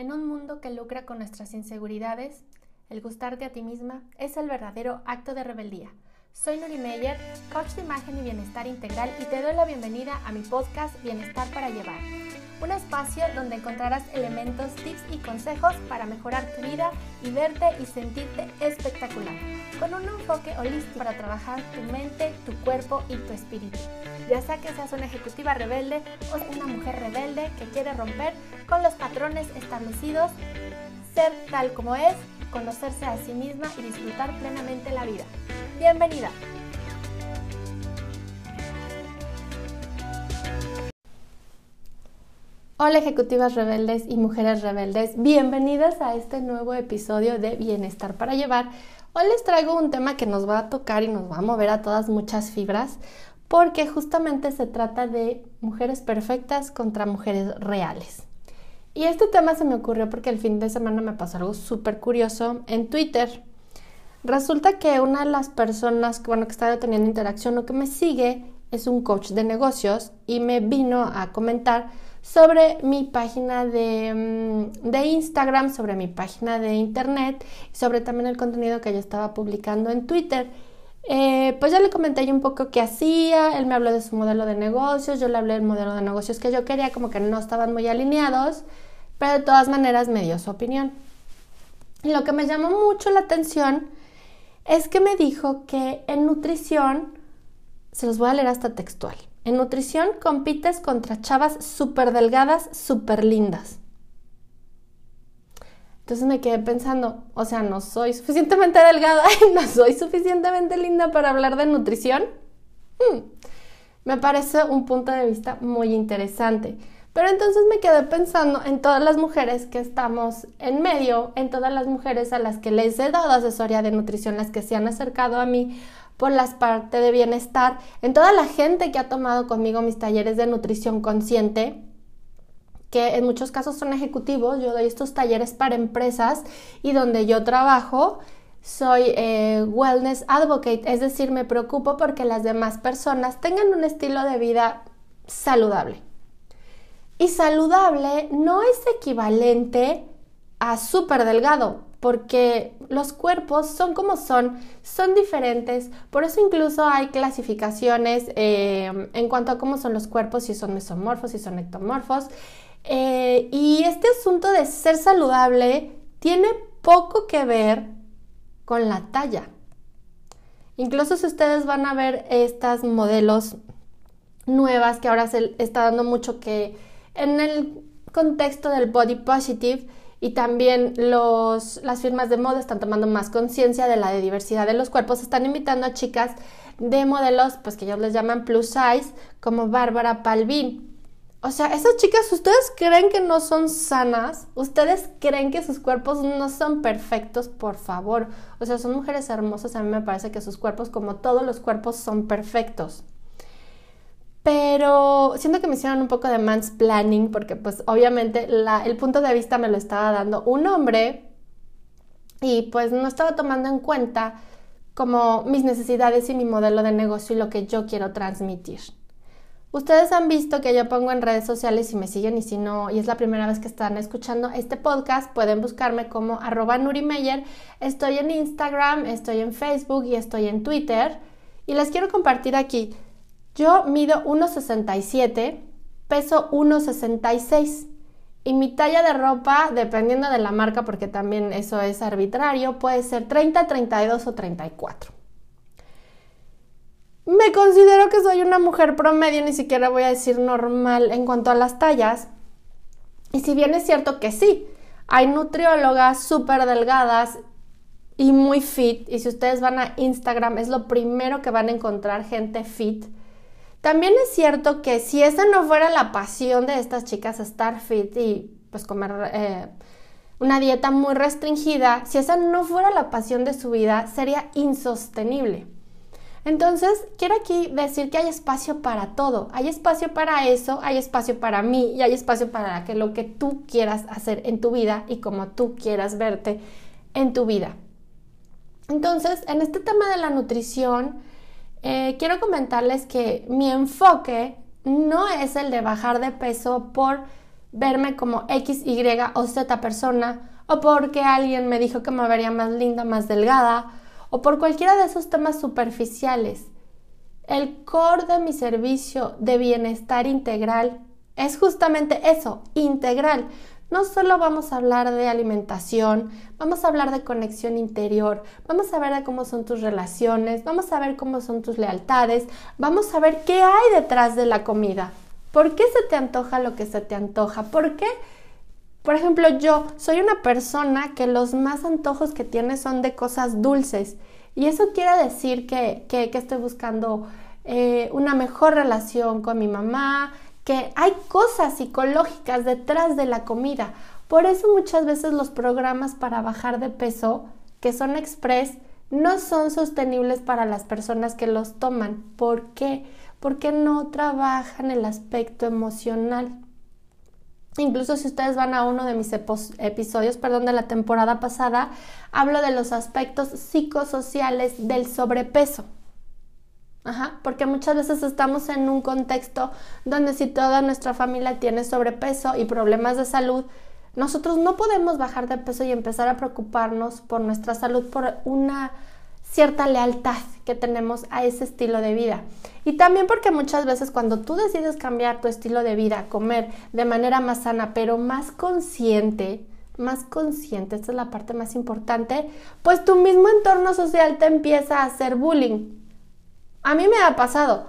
En un mundo que lucra con nuestras inseguridades, el gustarte a ti misma es el verdadero acto de rebeldía. Soy Nuri Meyer, coach de imagen y bienestar integral y te doy la bienvenida a mi podcast Bienestar para Llevar. Un espacio donde encontrarás elementos, tips y consejos para mejorar tu vida y verte y sentirte espectacular, con un enfoque holístico para trabajar tu mente, tu cuerpo y tu espíritu. Ya sea que seas una ejecutiva rebelde o una mujer rebelde que quiere romper con los patrones establecidos, ser tal como es, conocerse a sí misma y disfrutar plenamente la vida. Bienvenida. Hola ejecutivas rebeldes y mujeres rebeldes, bienvenidas a este nuevo episodio de Bienestar para Llevar. Hoy les traigo un tema que nos va a tocar y nos va a mover a todas muchas fibras porque justamente se trata de mujeres perfectas contra mujeres reales. Y este tema se me ocurrió porque el fin de semana me pasó algo súper curioso en Twitter. Resulta que una de las personas que, bueno, que estaba teniendo interacción o que me sigue es un coach de negocios y me vino a comentar sobre mi página de, mm, de, Instagram, sobre mi página de internet sobre también el contenido que yo estaba publicando en Twitter. Eh, pues ya le comenté yo un poco qué hacía, él me habló de su modelo de negocios, yo le hablé del modelo de negocios que yo quería, como que no estaban muy alineados, pero de todas maneras me dio su opinión. Y lo que me llamó mucho la atención es que me dijo que en nutrición, se los voy a leer hasta textual, en nutrición compites contra chavas súper delgadas, súper lindas. Entonces me quedé pensando, o sea, no soy suficientemente delgada y no soy suficientemente linda para hablar de nutrición. Hmm, me parece un punto de vista muy interesante. Pero entonces me quedé pensando en todas las mujeres que estamos en medio, en todas las mujeres a las que les he dado asesoría de nutrición, las que se han acercado a mí por las partes de bienestar, en toda la gente que ha tomado conmigo mis talleres de nutrición consciente, que en muchos casos son ejecutivos, yo doy estos talleres para empresas y donde yo trabajo soy eh, wellness advocate, es decir, me preocupo porque las demás personas tengan un estilo de vida saludable. Y saludable no es equivalente a súper delgado, porque los cuerpos son como son, son diferentes, por eso incluso hay clasificaciones eh, en cuanto a cómo son los cuerpos, si son mesomorfos, si son ectomorfos. Eh, y este asunto de ser saludable tiene poco que ver con la talla. Incluso si ustedes van a ver estas modelos nuevas que ahora se está dando mucho que en el contexto del body positive y también los, las firmas de moda están tomando más conciencia de la diversidad de los cuerpos, están invitando a chicas de modelos, pues que ellos les llaman plus size, como Bárbara Palvin. O sea, esas chicas, ¿ustedes creen que no son sanas? ¿Ustedes creen que sus cuerpos no son perfectos? Por favor. O sea, son mujeres hermosas. A mí me parece que sus cuerpos, como todos los cuerpos, son perfectos. Pero siento que me hicieron un poco de mansplaining porque pues obviamente el punto de vista me lo estaba dando un hombre y pues no estaba tomando en cuenta como mis necesidades y mi modelo de negocio y lo que yo quiero transmitir. Ustedes han visto que yo pongo en redes sociales y me siguen y si no, y es la primera vez que están escuchando este podcast, pueden buscarme como arroba Nurimeyer. Estoy en Instagram, estoy en Facebook y estoy en Twitter. Y les quiero compartir aquí. Yo mido 1,67, peso 1,66. Y mi talla de ropa, dependiendo de la marca, porque también eso es arbitrario, puede ser 30, 32 o 34. Me considero que soy una mujer promedio, ni siquiera voy a decir normal en cuanto a las tallas. Y si bien es cierto que sí, hay nutriólogas súper delgadas y muy fit, y si ustedes van a Instagram es lo primero que van a encontrar gente fit. También es cierto que si esa no fuera la pasión de estas chicas, estar fit y pues comer eh, una dieta muy restringida, si esa no fuera la pasión de su vida, sería insostenible. Entonces, quiero aquí decir que hay espacio para todo. Hay espacio para eso, hay espacio para mí y hay espacio para que lo que tú quieras hacer en tu vida y como tú quieras verte en tu vida. Entonces, en este tema de la nutrición, eh, quiero comentarles que mi enfoque no es el de bajar de peso por verme como X, Y o Z persona, o porque alguien me dijo que me vería más linda, más delgada, o por cualquiera de esos temas superficiales. El core de mi servicio de bienestar integral es justamente eso, integral. No solo vamos a hablar de alimentación, vamos a hablar de conexión interior, vamos a ver cómo son tus relaciones, vamos a ver cómo son tus lealtades, vamos a ver qué hay detrás de la comida. ¿Por qué se te antoja lo que se te antoja? ¿Por qué? Por ejemplo, yo soy una persona que los más antojos que tiene son de cosas dulces. Y eso quiere decir que, estoy buscando eh, una mejor relación con mi mamá, que hay cosas psicológicas detrás de la comida. Por eso muchas veces los programas para bajar de peso, que son express, no son sostenibles para las personas que los toman. ¿Por qué? Porque no trabajan el aspecto emocional. Incluso si ustedes van a uno de mis episodios, perdón, de la temporada pasada, hablo de los aspectos psicosociales del sobrepeso. Ajá, porque muchas veces estamos en un contexto donde si toda nuestra familia tiene sobrepeso y problemas de salud, nosotros no podemos bajar de peso y empezar a preocuparnos por nuestra salud por una cierta lealtad que tenemos a ese estilo de vida. Y también porque muchas veces cuando tú decides cambiar tu estilo de vida, comer de manera más sana, pero más consciente, más consciente, esta es la parte más importante, pues tu mismo entorno social te empieza a hacer bullying. A mí me ha pasado.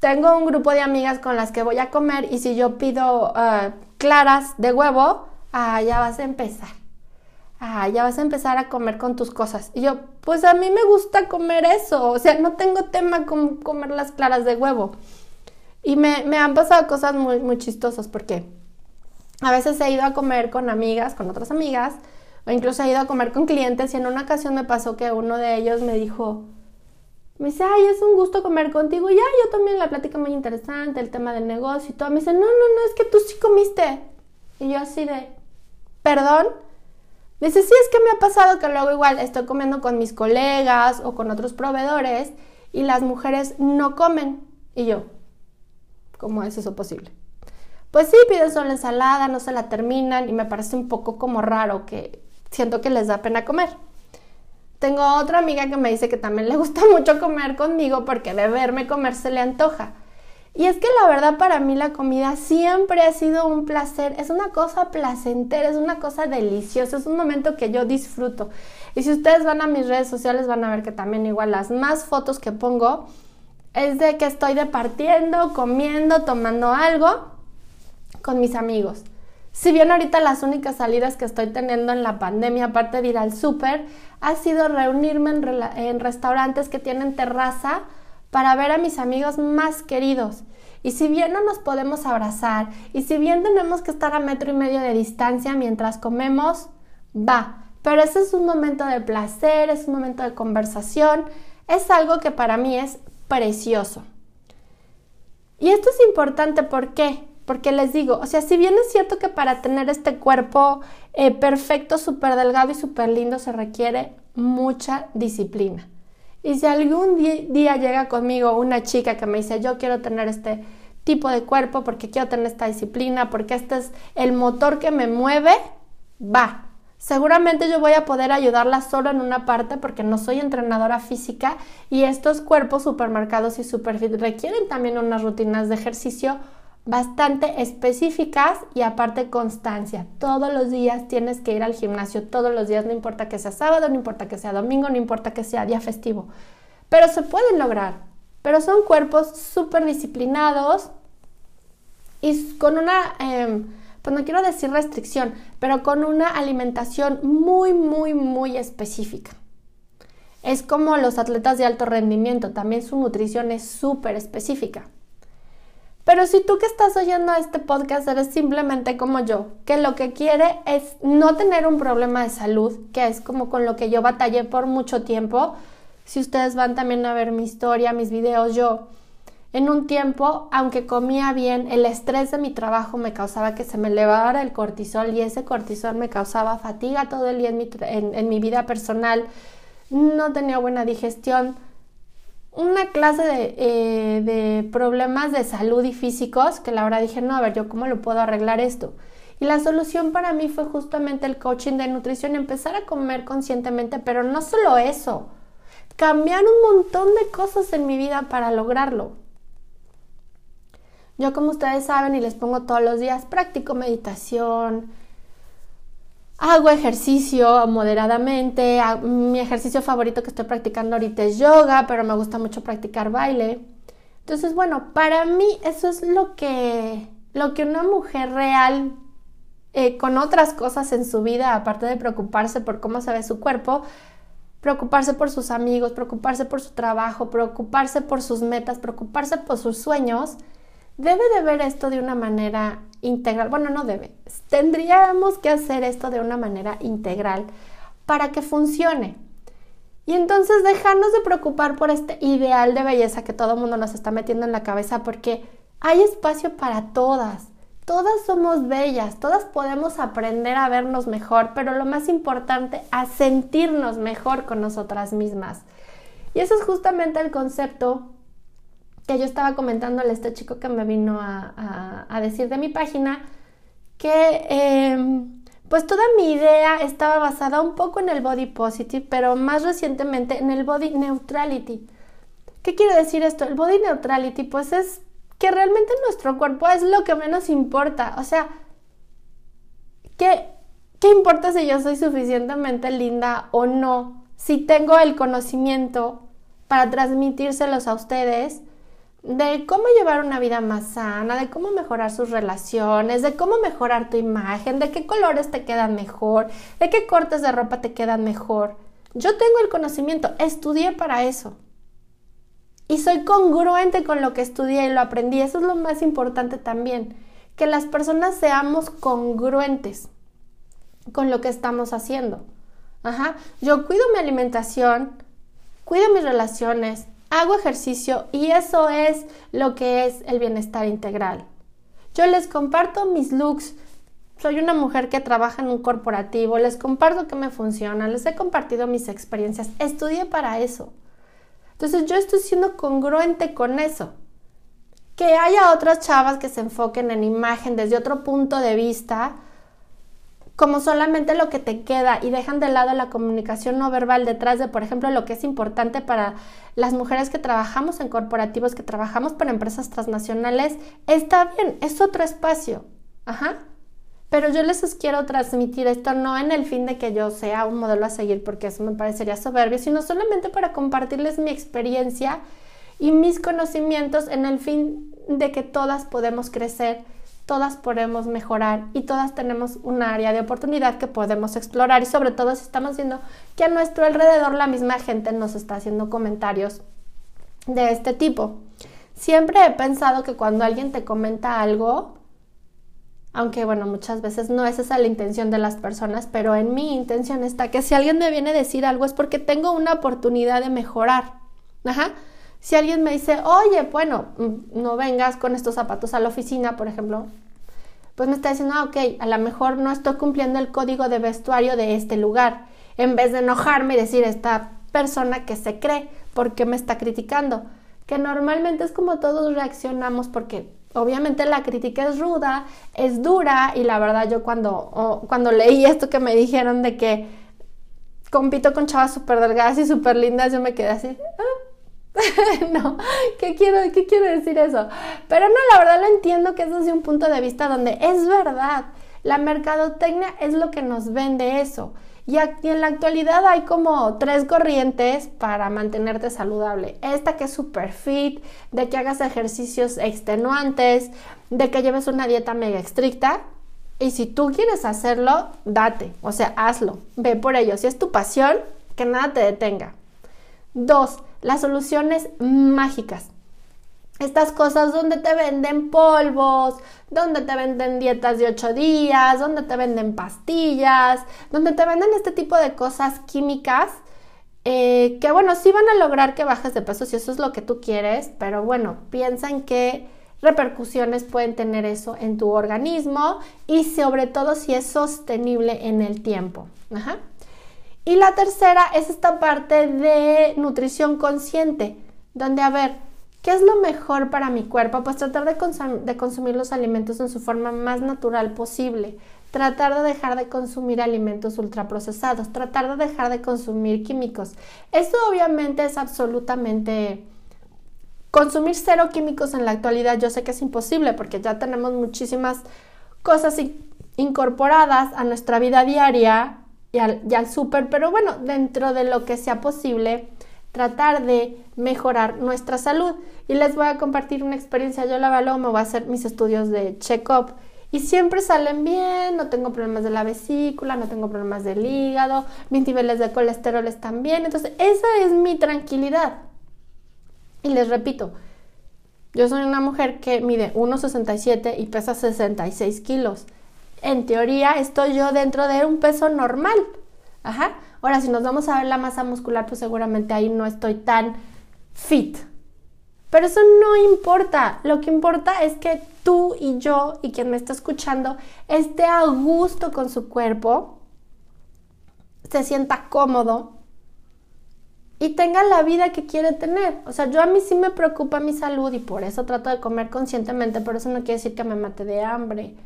Tengo un grupo de amigas con las que voy a comer y si yo pido ah, claras de huevo, ah, ya vas a empezar. Ah, ya vas a empezar a comer con tus cosas. Y yo, pues a mí me gusta comer eso. O sea, no tengo tema con comer las claras de huevo. Y me, me han pasado cosas muy, muy chistosas porque a veces he ido a comer con amigas, con otras amigas, o incluso he ido a comer con clientes y en una ocasión me pasó que uno de ellos me dijo, me dice, ay, es un gusto comer contigo. Y ya, yo también la plática muy interesante, el tema del negocio y todo. Me dice, no, no, no, es que tú sí comiste. Y yo así de, perdón. Me dice, sí, es que me ha pasado que luego igual estoy comiendo con mis colegas o con otros proveedores y las mujeres no comen. Y yo, ¿cómo es eso posible? Pues sí, piden solo ensalada, no se la terminan y me parece un poco como raro que siento que les da pena comer. Tengo otra amiga que me dice que también le gusta mucho comer conmigo porque de verme comer se le antoja. Y es que la verdad para mí la comida siempre ha sido un placer, es una cosa placentera, es una cosa deliciosa, es un momento que yo disfruto. Y si ustedes van a mis redes sociales van a ver que también igual las más fotos que pongo es de que estoy departiendo, comiendo, tomando algo con mis amigos. Si bien ahorita las únicas salidas que estoy teniendo en la pandemia, aparte de ir al súper, ha sido reunirme en, restaurantes que tienen terraza para ver a mis amigos más queridos. Y si bien no nos podemos abrazar, y si bien tenemos que estar a metro y medio de distancia mientras comemos, va. Pero ese es un momento de placer, es un momento de conversación, es algo que para mí es precioso. Y esto es importante, ¿por qué? Porque les digo, o sea, si bien es cierto que para tener este cuerpo eh, perfecto, súper delgado y súper lindo se requiere mucha disciplina. Y si algún día llega conmigo una chica que me dice, yo quiero tener este tipo de cuerpo porque quiero tener esta disciplina, porque este es el motor que me mueve, va. Seguramente yo voy a poder ayudarla solo en una parte porque no soy entrenadora física y estos cuerpos supermercados y superfit requieren también unas rutinas de ejercicio bastante específicas y aparte constancia. Todos los días tienes que ir al gimnasio, todos los días, no importa que sea sábado, no importa que sea domingo, no importa que sea día festivo. Pero se pueden lograr. Pero son cuerpos súper disciplinados y con una, em, pues no quiero decir restricción, pero con una alimentación muy, muy, muy específica. Es como los atletas de alto rendimiento, también su nutrición es súper específica. Pero si tú que estás oyendo este podcast eres simplemente como yo, que lo que quiere es no tener un problema de salud, que es como con lo que yo batallé por mucho tiempo, si ustedes van también a ver mi historia, mis videos, yo en un tiempo, aunque comía bien, el estrés de mi trabajo me causaba que se me elevara el cortisol y ese cortisol me causaba fatiga todo el día en mi, en mi vida personal, no tenía buena digestión, una clase eh, de, problemas de salud y físicos que la verdad dije, no, a ver, yo cómo lo puedo arreglar esto. Y la solución para mí fue justamente el coaching de nutrición, empezar a comer conscientemente, pero no solo eso, cambiar un montón de cosas en mi vida para lograrlo. Yo como ustedes saben y les pongo todos los días, practico meditación, hago ejercicio moderadamente, mi ejercicio favorito que estoy practicando ahorita es yoga, pero me gusta mucho practicar baile. Entonces, bueno, para mí eso es lo que, lo que una mujer real eh, con otras cosas en su vida, aparte de preocuparse por cómo se ve su cuerpo, preocuparse por sus amigos, preocuparse por su trabajo, preocuparse por sus metas, preocuparse por sus sueños, debe de ver esto de una manera integral. Bueno, no debe. Tendríamos que hacer esto de una manera integral para que funcione. Y entonces dejarnos de preocupar por este ideal de belleza que todo el mundo nos está metiendo en la cabeza porque hay espacio para todas. Todas somos bellas, todas podemos aprender a vernos mejor, pero lo más importante, a sentirnos mejor con nosotras mismas. Y eso es justamente el concepto que yo estaba comentándole a este chico que me vino a, decir de mi página, que em, pues toda mi idea estaba basada un poco en el body positive, pero más recientemente en el body neutrality. ¿Qué quiere decir esto? El body neutrality pues es que realmente nuestro cuerpo es lo que menos importa. O sea, ¿qué, ¿qué importa si yo soy suficientemente linda o no? Si tengo el conocimiento para transmitírselos a ustedes de cómo llevar una vida más sana, de cómo mejorar sus relaciones, de cómo mejorar tu imagen, de qué colores te quedan mejor, de qué cortes de ropa te quedan mejor. Yo tengo el conocimiento, estudié para eso. Y soy congruente con lo que estudié y lo aprendí. Eso es lo más importante también, que las personas seamos congruentes con lo que estamos haciendo. Ajá. Yo cuido mi alimentación, cuido mis relaciones, hago ejercicio y eso es lo que es el bienestar integral. Yo les comparto mis looks. Soy una mujer que trabaja en un corporativo, les comparto que me funciona, les he compartido mis experiencias, estudié para eso. Entonces yo estoy siendo congruente con eso. Que haya otras chavas que se enfoquen en imagen desde otro punto de vista, como solamente lo que te queda y dejan de lado la comunicación no verbal detrás de, por ejemplo, lo que es importante para las mujeres que trabajamos en corporativos, que trabajamos para empresas transnacionales, está bien, es otro espacio. Ajá. Pero yo les quiero transmitir esto no en el fin de que yo sea un modelo a seguir, porque eso me parecería soberbio, sino solamente para compartirles mi experiencia y mis conocimientos en el fin de que todas podemos crecer todas podemos mejorar y todas tenemos un área de oportunidad que podemos explorar y sobre todo si estamos viendo que a nuestro alrededor la misma gente nos está haciendo comentarios de este tipo. Siempre he pensado que cuando alguien te comenta algo, aunque bueno, muchas veces no es esa la intención de las personas, pero en mi intención está que si alguien me viene a decir algo es porque tengo una oportunidad de mejorar. Ajá. Si alguien me dice, oye, bueno, mm, no vengas con estos zapatos a la oficina, por ejemplo, pues me está diciendo, ah, ok, a lo mejor no estoy cumpliendo el código de vestuario de este lugar. En vez de enojarme y decir, esta persona que se cree, ¿por qué me está criticando? Que normalmente es como todos reaccionamos porque obviamente la crítica es ruda, es dura y la verdad yo cuando, cuando leí esto que me dijeron de que compito con chavas súper delgadas y súper lindas, yo me quedé así, ah, no, ¿qué quiero, ¿qué quiero decir eso? Pero no, la verdad lo entiendo que es desde un punto de vista donde es verdad. La mercadotecnia es lo que nos vende eso. Y aquí en la actualidad hay como tres corrientes para mantenerte saludable. Esta que es super fit, de que hagas ejercicios extenuantes, de que lleves una dieta mega estricta. Y si tú quieres hacerlo, date, o sea, hazlo, ve por ello. Si es tu pasión, que nada te detenga. Dos, las soluciones mágicas. Estas cosas donde te venden polvos, donde te venden dietas de 8 días, donde te venden pastillas, donde te venden este tipo de cosas químicas eh, que bueno, sí van a lograr que bajes de peso si eso es lo que tú quieres, pero bueno, piensa en qué repercusiones pueden tener eso en tu organismo y sobre todo si es sostenible en el tiempo. Ajá. Y la tercera es esta parte de nutrición consciente, donde, a ver, ¿Qué es lo mejor para mi cuerpo? Pues tratar de, consumir los alimentos en su forma más natural posible. Tratar de dejar de consumir alimentos ultraprocesados. Tratar de dejar de consumir químicos. Esto obviamente es absolutamente... Consumir cero químicos en la actualidad yo sé que es imposible porque ya tenemos muchísimas cosas incorporadas a nuestra vida diaria y al, y súper, pero bueno, dentro de lo que sea posible, tratar de mejorar nuestra salud. Y les voy a compartir una experiencia. Yo la evalúo, me voy a hacer mis estudios de check-up y siempre salen bien, no tengo problemas de la vesícula, no tengo problemas del hígado, mis niveles de colesterol están bien. Entonces, esa es mi tranquilidad. Y les repito, yo soy una mujer que mide 1,67 y pesa 66 kilos. En teoría, estoy yo dentro de un peso normal. Ajá. Ahora, si nos vamos a ver la masa muscular, pues seguramente ahí no estoy tan fit. Pero eso no importa. Lo que importa es que tú y yo y quien me está escuchando esté a gusto con su cuerpo, se sienta cómodo y tenga la vida que quiere tener. O sea, yo a mí sí me preocupa mi salud y por eso trato de comer conscientemente, pero eso no quiere decir que me mate de hambre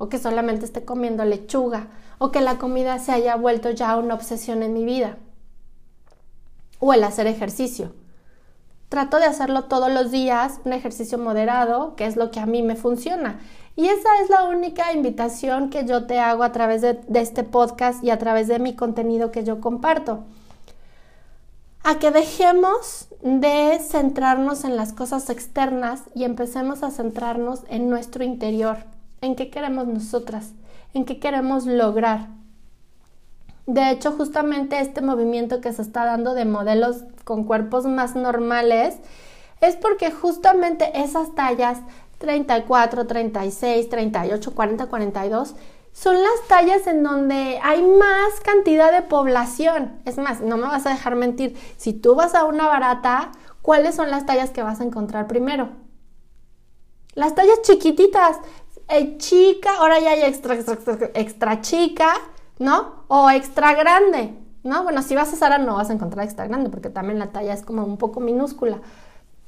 o que solamente esté comiendo lechuga o que la comida se haya vuelto ya una obsesión en mi vida o el hacer ejercicio. Trato de hacerlo todos los días, un ejercicio moderado, que es lo que a mí me funciona. Y esa es la única invitación que yo te hago a través de, de este podcast y a través de mi contenido que yo comparto. A que dejemos de centrarnos en las cosas externas y empecemos a centrarnos en nuestro interior en qué queremos nosotras, en qué queremos lograr. De hecho, justamente este movimiento que se está dando de modelos con cuerpos más normales es porque justamente esas tallas 34, 36, 38, 40, 42 son las tallas en donde hay más cantidad de población. Es más, no me vas a dejar mentir, si tú vas a una barata, ¿cuáles son las tallas que vas a encontrar primero? Las tallas chiquititas, eh, chica, ahora ya hay extra, extra, chica, ¿no? O extra grande, ¿no? Bueno, si vas a Sara no vas a encontrar extra grande porque también la talla es como un poco minúscula.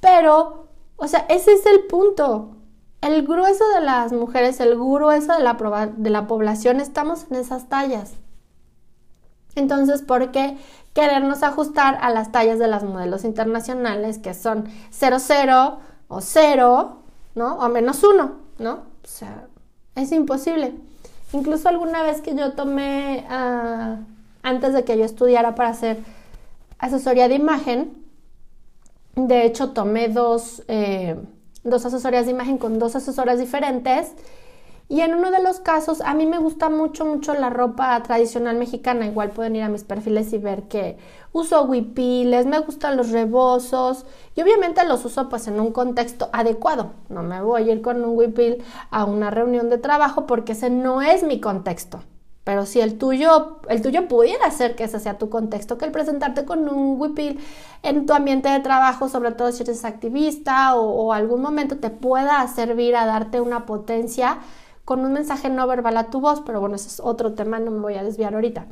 Pero, o sea, ese es el punto. El grueso de las mujeres, el grueso de la, de la población, estamos en esas tallas. Entonces, ¿por qué querernos ajustar a las tallas de las modelos internacionales que son 00 o 0, ¿no? O menos 1, ¿no? O sea, es imposible. Incluso alguna vez que yo tomé, ah, antes de que yo estudiara para hacer asesoría de imagen, de hecho tomé dos, eh, dos asesorías de imagen con dos asesoras diferentes y en uno de los casos, a mí me gusta mucho, mucho la ropa tradicional mexicana. Igual pueden ir a mis perfiles y ver que uso huipiles, me gustan los rebozos y obviamente los uso pues en un contexto adecuado. No me voy a ir con un huipil a una reunión de trabajo porque ese no es mi contexto. Pero si el tuyo, el tuyo pudiera ser que ese sea tu contexto, que el presentarte con un huipil en tu ambiente de trabajo, sobre todo si eres activista o, o algún momento te pueda servir a darte una potencia con un mensaje no verbal a tu voz, pero bueno, ese es otro tema, no me voy a desviar ahorita.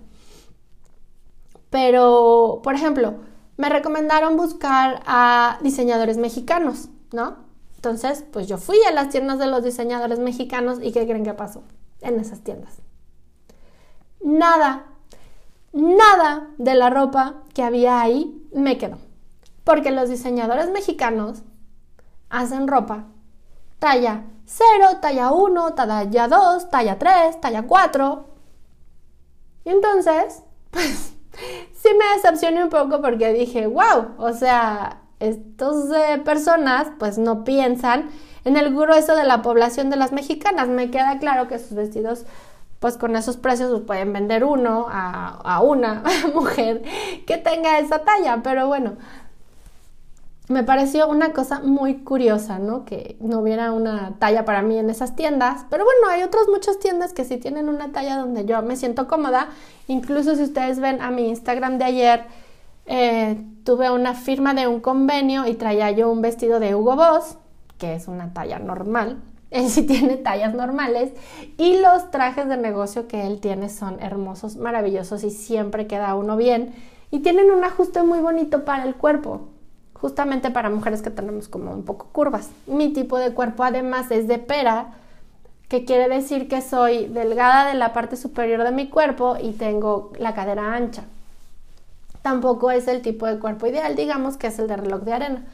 Pero, por ejemplo, me recomendaron buscar a diseñadores mexicanos, ¿no? Entonces, pues yo fui a las tiendas de los diseñadores mexicanos y ¿qué creen que pasó en esas tiendas? Nada, nada de la ropa que había ahí me quedó. Porque los diseñadores mexicanos hacen ropa talla 0, talla 1, talla 2, talla 3, talla 4. Y entonces, pues sí me decepcioné un poco porque dije, wow, o sea, estas eh, personas pues no piensan en el grueso de la población de las mexicanas. Me queda claro que sus vestidos pues con esos precios los pueden vender uno a, a una mujer que tenga esa talla, pero bueno, me pareció una cosa muy curiosa, ¿no? Que no hubiera una talla para mí en esas tiendas. Pero bueno, hay otras muchas tiendas que sí tienen una talla donde yo me siento cómoda. Incluso si ustedes ven a mi Instagram de ayer, eh, tuve una firma de un convenio y traía yo un vestido de Hugo Boss, que es una talla normal. Él sí tiene tallas normales. Y los trajes de negocio que él tiene son hermosos, maravillosos y siempre queda uno bien. Y tienen un ajuste muy bonito para el cuerpo justamente para mujeres que tenemos como un poco curvas. Mi tipo de cuerpo además es de pera, que quiere decir que soy delgada de la parte superior de mi cuerpo y tengo la cadera ancha. Tampoco es el tipo de cuerpo ideal, digamos que es el de reloj de arena.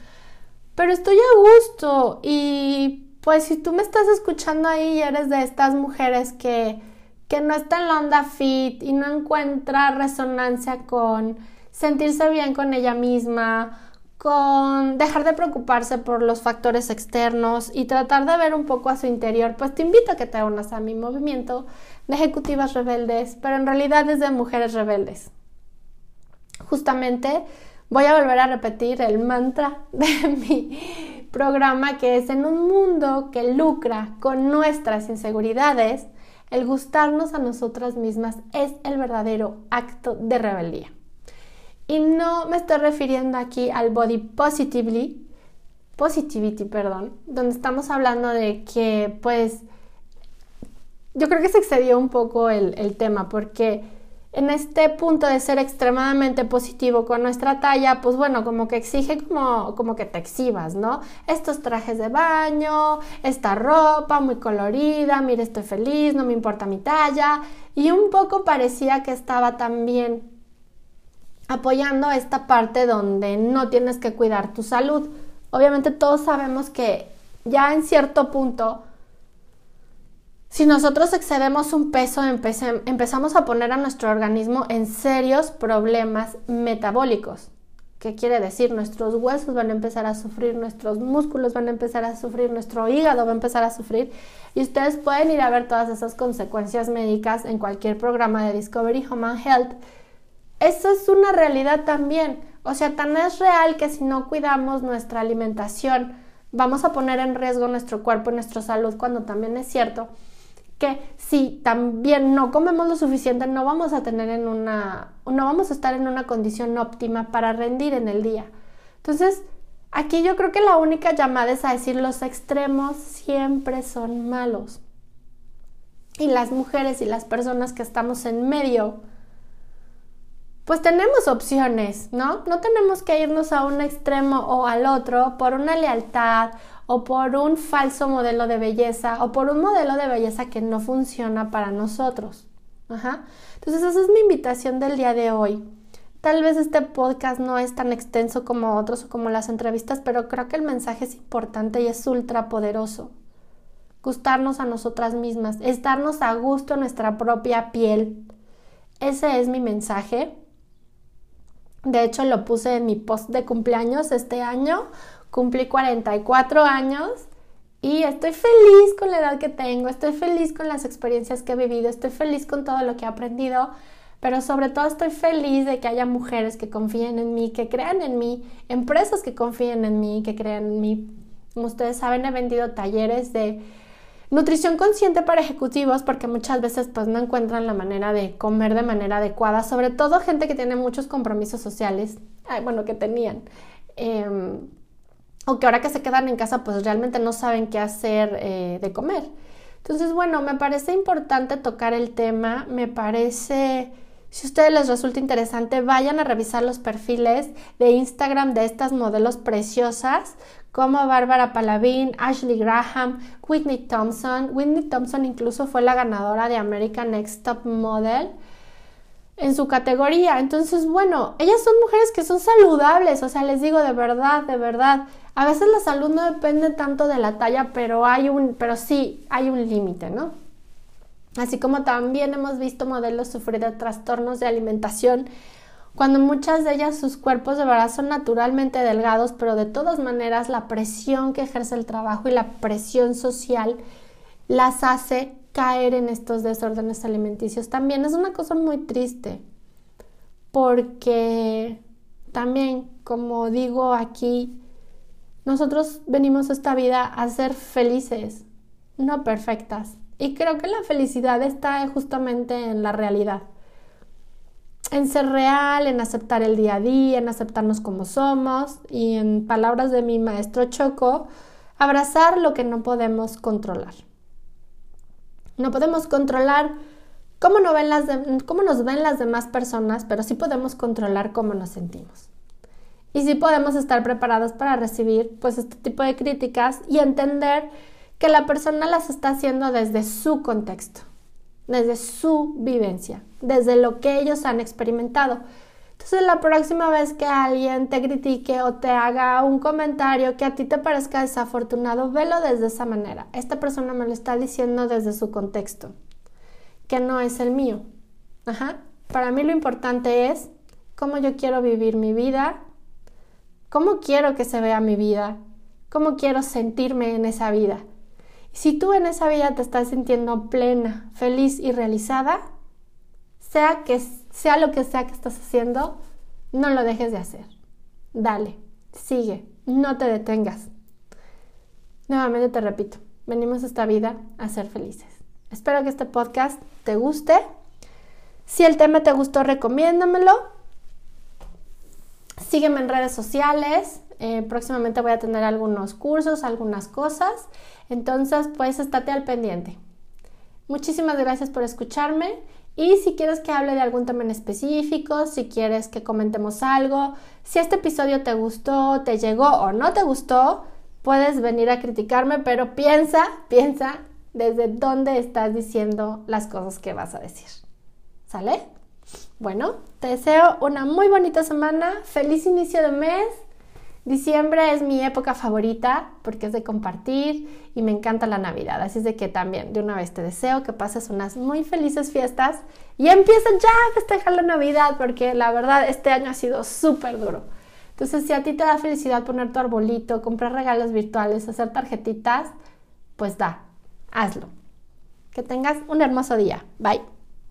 Pero estoy a gusto y pues si tú me estás escuchando ahí y eres de estas mujeres que, que no está en la onda fit y no encuentra resonancia con sentirse bien con ella misma, con dejar de preocuparse por los factores externos y tratar de ver un poco a su interior, pues te invito a que te unas a mi movimiento de ejecutivas rebeldes, pero en realidad es de mujeres rebeldes. Justamente voy a volver a repetir el mantra de mi programa que es en un mundo que lucra con nuestras inseguridades, el gustarnos a nosotras mismas es el verdadero acto de rebeldía. Y no me estoy refiriendo aquí al body positively, positivity, perdón, donde estamos hablando de que, pues, yo creo que se excedió un poco el, tema, porque en este punto de ser extremadamente positivo con nuestra talla, pues bueno, como que exige como, como que te exhibas, ¿no? Estos trajes de baño, esta ropa muy colorida, mire, estoy feliz, no me importa mi talla, y un poco parecía que estaba también apoyando esta parte donde no tienes que cuidar tu salud. Obviamente todos sabemos que ya en cierto punto, si nosotros excedemos un peso, empezamos a poner a nuestro organismo en serios problemas metabólicos. ¿Qué quiere decir? Nuestros huesos van a empezar a sufrir, nuestros músculos van a empezar a sufrir, nuestro hígado va a empezar a sufrir. Y ustedes pueden ir a ver todas esas consecuencias médicas en cualquier programa de Discovery Human Health eso es una realidad también. O sea, tan es real que si no cuidamos nuestra alimentación, vamos a poner en riesgo nuestro cuerpo y nuestra salud, cuando también es cierto que si también no comemos lo suficiente, no vamos a tener en una, no vamos a estar en una condición óptima para rendir en el día. Entonces, aquí yo creo que la única llamada es a decir los extremos siempre son malos. Y las mujeres y las personas que estamos en medio, pues tenemos opciones, ¿no? No tenemos que irnos a un extremo o al otro por una lealtad o por un falso modelo de belleza o por un modelo de belleza que no funciona para nosotros. Ajá. Entonces esa es mi invitación del día de hoy. Tal vez este podcast no es tan extenso como otros o como las entrevistas, pero creo que el mensaje es importante y es ultra poderoso. Gustarnos a nosotras mismas, estarnos a gusto en nuestra propia piel. Ese es mi mensaje. De hecho, lo puse en mi post de cumpleaños este año. Cumplí 44 años y estoy feliz con la edad que tengo, estoy feliz con las experiencias que he vivido, estoy feliz con todo lo que he aprendido, pero sobre todo estoy feliz de que haya mujeres que confíen en mí, que crean en mí, empresas que confíen en mí, que crean en mí. Como ustedes saben, he vendido talleres de Nutrición consciente para ejecutivos porque muchas veces pues no encuentran la manera de comer de manera adecuada, sobre todo gente que tiene muchos compromisos sociales, bueno, que tenían, em, o que ahora que se quedan en casa pues realmente no saben qué hacer eh, de comer. Entonces, bueno, me parece importante tocar el tema, me parece... Si a ustedes les resulta interesante, vayan a revisar los perfiles de Instagram de estas modelos preciosas como Bárbara Palavin, Ashley Graham, Whitney Thompson. Whitney Thompson incluso fue la ganadora de American Next Top Model en su categoría. Entonces, bueno, ellas son mujeres que son saludables, o sea, les digo de verdad, de verdad. A veces la salud no depende tanto de la talla, pero hay un, pero sí hay un límite, ¿no? Así como también hemos visto modelos sufrir de trastornos de alimentación cuando muchas de ellas sus cuerpos de verdad son naturalmente delgados, pero de todas maneras la presión que ejerce el trabajo y la presión social las hace caer en estos desórdenes alimenticios. También es una cosa muy triste, porque también, como digo aquí, nosotros venimos a esta vida a ser felices, no perfectas. Y creo que la felicidad está justamente en la realidad en ser real, en aceptar el día a día, en aceptarnos como somos y en palabras de mi maestro Choco, abrazar lo que no podemos controlar. No podemos controlar cómo, nos ven las demás personas, pero sí podemos controlar cómo nos sentimos. Y sí podemos estar preparados para recibir pues este tipo de críticas y entender que la persona las está haciendo desde su contexto, desde su vivencia, desde lo que ellos han experimentado. Entonces la próxima vez que alguien te critique o te haga un comentario que a ti te parezca desafortunado, velo desde esa manera. Esta persona me lo está diciendo desde su contexto, que no es el mío. Ajá. Para mí lo importante es cómo yo quiero vivir mi vida, cómo quiero que se vea mi vida, cómo quiero sentirme en esa vida. Si tú en esa vida te estás sintiendo plena, feliz y realizada, sea que sea lo que sea que estás haciendo, no lo dejes de hacer. Dale, sigue, no te detengas. Nuevamente te repito, venimos a esta vida a ser felices. Espero que este podcast te guste. Si el tema te gustó, recomiéndamelo. Sígueme en redes sociales. Eh, próximamente voy a tener algunos cursos, algunas cosas. Entonces, pues estate al pendiente. Muchísimas gracias por escucharme y si quieres que hable de algún tema en específico, si quieres que comentemos algo, si este episodio te gustó, te llegó o no te gustó, puedes venir a criticarme, pero piensa, piensa desde dónde estás diciendo las cosas que vas a decir. ¿Sale? Bueno, te deseo una muy bonita semana, feliz inicio de mes Diciembre es mi época favorita porque es de compartir y me encanta la Navidad. Así es de que también de una vez te deseo que pases unas muy felices fiestas y empieza ya a festejar la Navidad porque la verdad este año ha sido súper duro. Entonces si a ti te da felicidad poner tu arbolito, comprar regalos virtuales, hacer tarjetitas, pues da, hazlo. Que tengas un hermoso día. Bye.